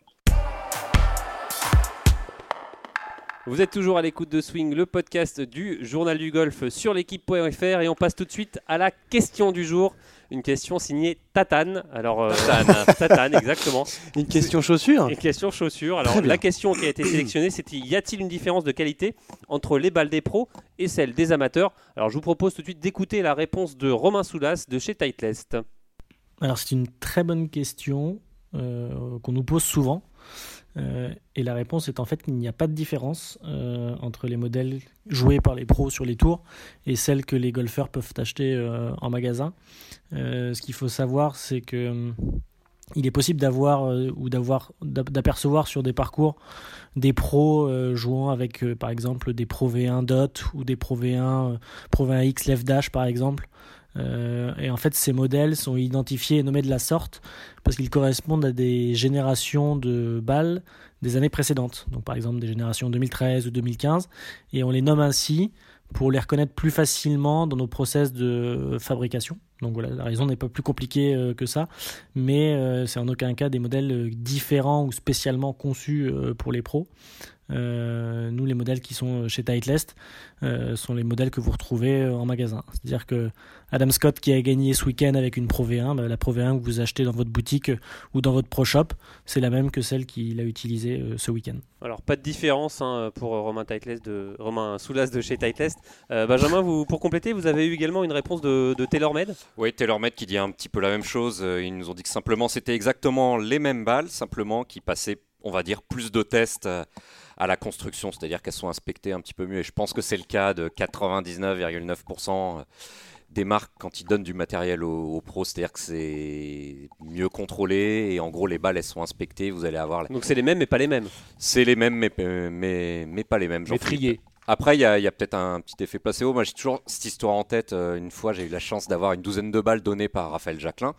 Vous êtes toujours à l'écoute de Swing, le podcast du journal du golf sur l'équipe.fr et on passe tout de suite à la question du jour. Une question signée Tatane. Alors, euh, Tatane, exactement. Une question chaussure Une question chaussure. Alors, la question qui a été sélectionnée, c'était y a-t-il une différence de qualité entre les balles des pros et celles des amateurs? Alors, je vous propose tout de suite d'écouter la réponse de Romain Soulas de chez Titleist. Alors c'est une très bonne question euh, qu'on nous pose souvent. Euh, et la réponse est en fait qu'il n'y a pas de différence euh, entre les modèles joués par les pros sur les tours et celles que les golfeurs peuvent acheter euh, en magasin. Ce qu'il faut savoir, c'est que hum, il est possible d'avoir ou d'avoir d'ap- d'apercevoir sur des parcours des pros jouant avec par exemple des Pro V1 Dot ou des Pro V1 euh, Pro V1 X Left Dash par exemple. Euh, et en fait, ces modèles sont identifiés et nommés de la sorte parce qu'ils correspondent à des générations de balles des années précédentes. Donc, par exemple, des générations 2013 ou 2015. Et on les nomme ainsi pour les reconnaître plus facilement dans nos process de fabrication. Donc voilà, la raison n'est pas plus compliquée euh, que ça, mais euh, c'est en aucun cas des modèles euh, différents ou spécialement conçus pour les pros. Nous, les modèles qui sont chez Titleist sont les modèles que vous retrouvez en magasin. C'est-à-dire que Adam Scott qui a gagné ce week-end avec une Pro V1, bah, la Pro V1 que vous achetez dans votre boutique ou dans votre Pro Shop, c'est la même que celle qu'il a utilisée ce week-end. Alors, pas de différence hein, pour Romain, de, Romain Soulas de chez Titleist. Benjamin, vous, pour compléter, vous avez eu également une réponse de, de TaylorMade? Oui, TaylorMade qui dit un petit peu la même chose. Euh, Ils nous ont dit que simplement c'était exactement les mêmes balles, simplement qui passaient, on va dire, plus de tests euh, à la construction, c'est-à-dire qu'elles sont inspectées un petit peu mieux. Et je pense que c'est le cas de 99,9% des marques quand ils donnent du matériel aux, aux pros, c'est-à-dire que c'est mieux contrôlé et en gros les balles elles sont inspectées, vous allez avoir. Donc, c'est les mêmes, mais pas les mêmes. C'est les mêmes, mais, mais, mais pas les mêmes. Mais triés. Après, il y a, peut-être un petit effet placebo. Moi, j'ai toujours cette histoire en tête. Euh, une fois, j'ai eu la chance d'avoir une douzaine de balles données par Raphaël Jacquelin.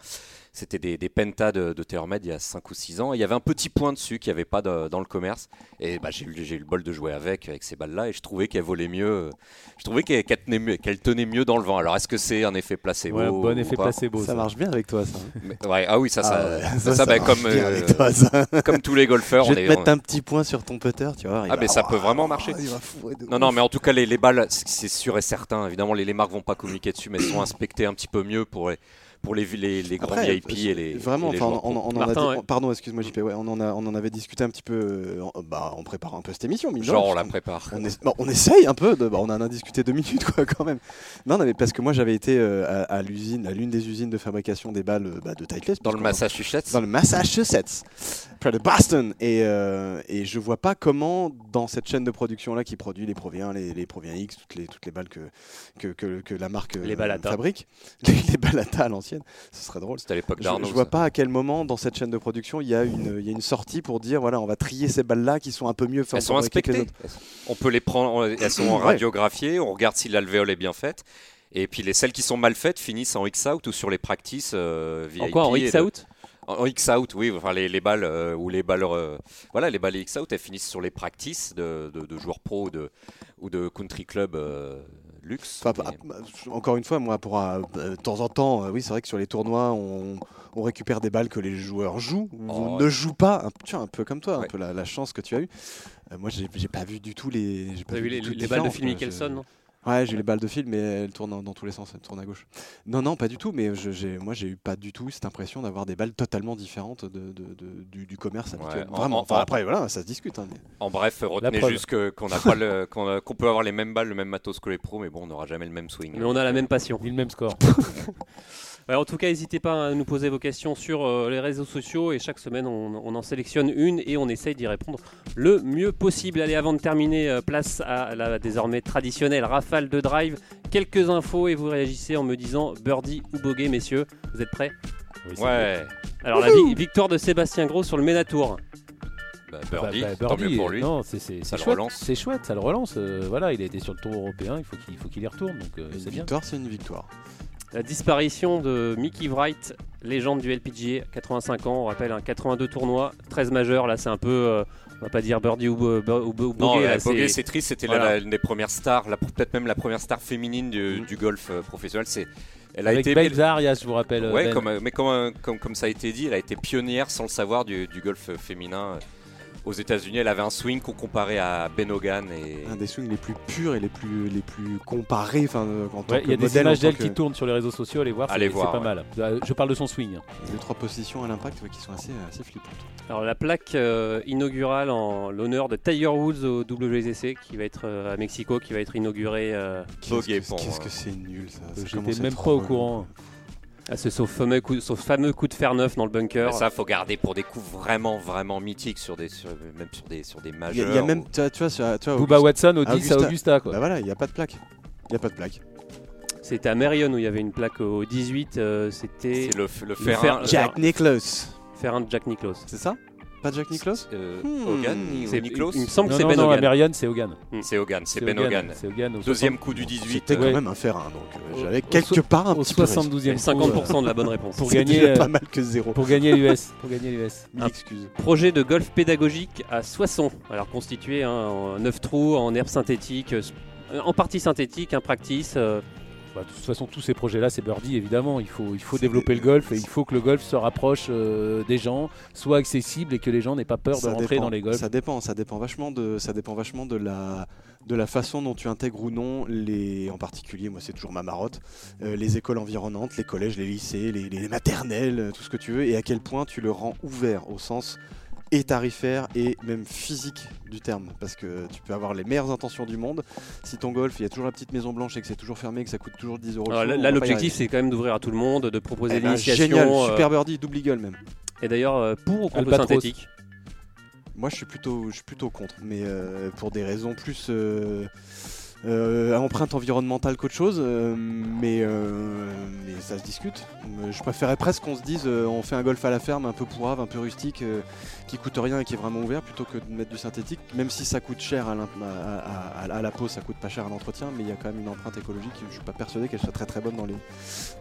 C'était des, des pentas de, de TaylorMade il y a 5 ou 6 ans. Et il y avait un petit point dessus qu'il n'y avait pas de- dans le commerce. Et bah, j'ai eu j'ai eu le bol de jouer avec, avec ces balles-là. Et je trouvais qu'elles volaient mieux. Je trouvais qu'elles qu'elles tenaient, mieux- qu'elles tenaient mieux dans le vent. Alors, est-ce que c'est un effet placebo Ouais, bon effet placebo. Ça marche bien avec toi, ça. Mais- ouais, Ah oui, ça, ça, Ah ça, ça, ça, bah, marche comme, bien euh, avec toi, ça. comme tous les golfeurs. Je on vais te est- mettre on- un petit point sur ton putter, tu vois. Ah, va- mais ça peut vraiment marcher. il va fourrer de Non, non, mais en tout cas, les, les balles, c'est c'est sûr et certain. Évidemment, les, les marques vont pas communiquer dessus, mais elles sont inspectées un petit peu mieux pour les, pour les, les, les grands Après, VIP et les. Vraiment, et les enfin, joueurs on, pro. on en Martin, a dit- ouais. on- pardon, excuse-moi JP, ouais, on, en a, on en avait discuté un petit peu euh, bah, en préparant un peu cette émission. mine Genre, on la prépare. qu'on- on, on essaye un peu, de, bah, on en a discuté deux minutes quoi, quand même. Non, non, mais parce que moi j'avais été euh, à, à l'usine, à l'une des usines de fabrication des balles euh, bah, de Titleist. Dans le Massachusetts. dans le Massachusetts, près de Boston. Et, euh, et je vois pas comment, dans cette chaîne de production là qui produit les Pro V1, les, les Pro V1 X, toutes les, toutes les balles que, que, que, que la marque Les euh, Balata. fabrique, les, les Balata à l'ancienne, ce serait drôle. C'était à l'époque Je, d'Arnaud. je vois ça. pas à quel moment dans cette chaîne de production il y a une, il y a une sortie pour dire voilà on va trier ces balles là qui sont un peu mieux Elles sont que les inspectées. autres. On peut les prendre, elles sont radiographiées, on regarde si l'alvéole est bien faite. Et puis les celles qui sont mal faites finissent en X-out ou sur les practices euh, VIP. En quoi En et X de- out En X-out, oui. Enfin, les, les balles euh, ou les balles, euh, voilà, les balles X-out, elles finissent sur les practices de, de- de joueurs pro ou de, ou de country club euh, luxe. Enfin, Mais- bah, encore une fois, moi, pour euh, de temps en temps, euh, oui, c'est vrai que sur les tournois, on, on récupère des balles que les joueurs jouent ou Oh, ne jouent pas. Un, tu vois, un peu comme toi, Ouais. un peu la, la chance que tu as eue. Euh, moi, j'ai pas vu du tout les. j'ai pas T'as vu les, balles de Phil. Mickelson Je- non? Ouais, j'ai eu les balles de fil, mais elles tournent dans, tous les sens, elles tournent à gauche. Non, non, pas du tout, mais je- j'ai- moi, j'ai eu pas du tout cette impression d'avoir des balles totalement différentes de, de- de- du, du commerce habituel. en- Vraiment. en- Enfin, en- après, voilà, ça se discute. hein, mais- En bref, retenez juste qu'on peut avoir les mêmes balles, le même matos que les pros, mais bon, on n'aura jamais le même swing. Mais on a la même passion. Ni le même score. Ouais, en tout cas, n'hésitez pas à nous poser vos questions sur euh, les réseaux sociaux et chaque semaine on, on en sélectionne une et on essaye d'y répondre le mieux possible. Allez, avant de terminer, euh, place à la désormais traditionnelle rafale de drive. Quelques infos et vous réagissez en me disant birdie ou bogey, messieurs. Vous êtes prêts? Oui, c'est Ouais, Alors, la vi- victoire de Sébastien Gros sur le Ménatour. bah, Bah, birdie, bah, tant birdie, mieux pour lui. Non, c'est chouette. relance. C'est chouette, ça le relance. euh, voilà, il a été sur le tour européen, il faut qu'il faut qu'il y retourne, donc euh, Une victoire, c'est une victoire. La disparition de Mickey Wright, légende du LPGA, 85 ans, on rappelle un 82 tournois, 13 majeurs, là c'est un peu, euh, on va pas dire birdie ou, bo- ou, Non, là, Bogey, c'est- triste, c'était la- Voilà. l'une des premières stars, peut-être même la première star féminine du, du golf euh, professionnel. C'est, elle a Avec été, Arias, je vous rappelle. ouais, Ben. comme, euh, mais comme, euh, comme, comme ça a été dit, elle a été pionnière sans le savoir du, du golf euh, féminin. Euh, Aux États-Unis, elle avait un swing qu'on comparait à Ben Hogan et Un des swings les plus purs et les plus, les plus comparés. Enfin, euh, Ouais, il y a des images d'elle qui tournent sur les réseaux sociaux, allez voir, c'est pas ouais. mal. Euh, Je parle de son swing. Les trois positions à l'impact ouais, qui sont assez, assez flippantes. Alors la plaque euh, inaugurale en l'honneur de Tiger Woods au WGC qui va être euh, à Mexico, qui va être inaugurée euh, Qu'est-ce que- euh, c'est nul ça. ça J'étais même pas au courant. À ce, ce fameux coup, ce fameux coup de fer neuf dans le bunker. Ça, faut garder pour des coups vraiment, vraiment mythiques sur des, sur- même sur des, sur des Il y, majeurs. a- il y a même, ou- tu vois, tu vois, sur- tu vois, Booba Augusta- Watson au 10 à Augusta. Quoi. Bah voilà, il n'y a pas de plaque. Il n'y a pas de plaque. C'était à Marion où il y avait une plaque au 18, euh, c'était C'est le, le le fer. Jack Nicklaus. Ferrand Jack Nicklaus. C'est ça? Pas Jack Nicklaus Euh, Hmm. Hogan ou C'est- Nicklaus Il me semble que c'est Ben non, Hogan. à Marion, c'est Hogan. C'est Hogan, c'est Ben Hogan. C'est Hogan. Deuxième 60 coup du 18. C'était quand Ouais. même un fer 1, donc euh, j'avais quelque so- part un Au petit peu raison. 72e. coup, 50% de la bonne réponse. pour gagner, euh, pas mal que zéro. Pour gagner l'US. Pour gagner l'US. Excuses. Projet de golf pédagogique à Soissons. Alors constitué hein, en 9 trous, en herbe synthétique, euh, en partie synthétique, un practice. Bah, de toute façon, tous ces projets-là, c'est birdie, évidemment. Il faut, il faut C'est développer le golf et il faut que le golf se rapproche euh, des gens, soit accessible et que les gens n'aient pas peur de rentrer dépend, dans les golfs. Ça dépend, ça dépend vachement de, ça dépend vachement de la, de la façon dont tu intègres ou non les, en particulier, moi c'est toujours ma marotte, euh, les écoles environnantes, les collèges, les lycées, les, les maternelles, euh, tout ce que tu veux, et à quel point tu le rends ouvert au sens et tarifaire et même physique du terme, parce que tu peux avoir les meilleures intentions du monde. Si ton golf, il y a toujours la petite maison blanche et que c'est toujours fermé, que ça coûte toujours 10 euros. alors là, l'objectif c'est quand même d'ouvrir à tout le monde, de proposer Eh ben, l'initiation. génial, euh, super birdie, double eagle même. Et d'ailleurs, euh, pour ou contre synthétique? Moi, je suis plutôt, je suis plutôt contre, mais euh, pour des raisons plus, euh, euh, empreinte environnementale qu'autre chose, euh, mais, euh, mais ça se discute. Euh, Je préférais presque qu'on se dise euh, on fait un golf à la ferme un peu pourrave, un peu rustique, qui coûte rien et qui est vraiment ouvert, plutôt que de mettre du synthétique, même si ça coûte cher à, à- à- à- à la peau, ça coûte pas cher à l'entretien, mais il y a quand même une empreinte écologique. Je suis pas persuadé qu'elle soit très très bonne dans les,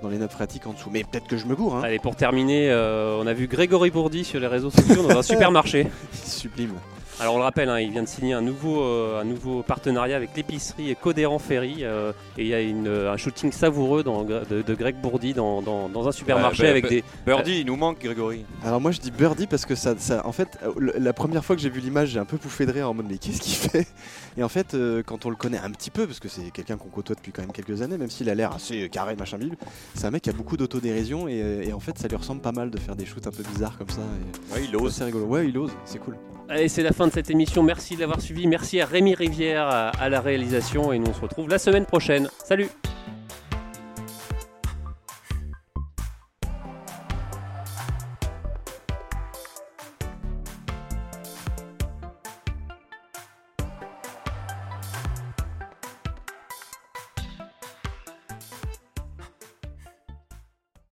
dans les nappes phréatiques en dessous. Mais peut-être que je me gourre, hein. Allez, pour terminer, on a vu Grégory Bourdi sur les réseaux sociaux dans un supermarché. Sublime. Alors on le rappelle, hein, il vient de signer un nouveau, euh, un nouveau partenariat avec l'épicerie Codéran Ferry euh, et il y a une, euh, un shooting savoureux dans- de, de Greg Bourdi dans, dans- dans un supermarché Ouais, bah, avec des... Birdie, il nous manque, Grégory. Alors moi je dis birdie parce que ça, ça en fait la première fois que j'ai vu l'image j'ai un peu pouffé de rire en mode mais qu'est-ce qu'il fait? Et en fait euh, quand on le connaît un petit peu parce que c'est quelqu'un qu'on côtoie depuis quand même quelques années même s'il a l'air assez carré machin bile, c'est un mec qui a beaucoup d'autodérision et, et en fait ça lui ressemble pas mal de faire des shoots un peu bizarres comme ça. Et Ouais, il ose. C'est rigolo, ouais il ose, c'est cool. Allez, c'est la fin de cette émission. Merci de l'avoir suivi. Merci à Rémi Rivière à, la réalisation et nous on se retrouve la semaine prochaine. Salut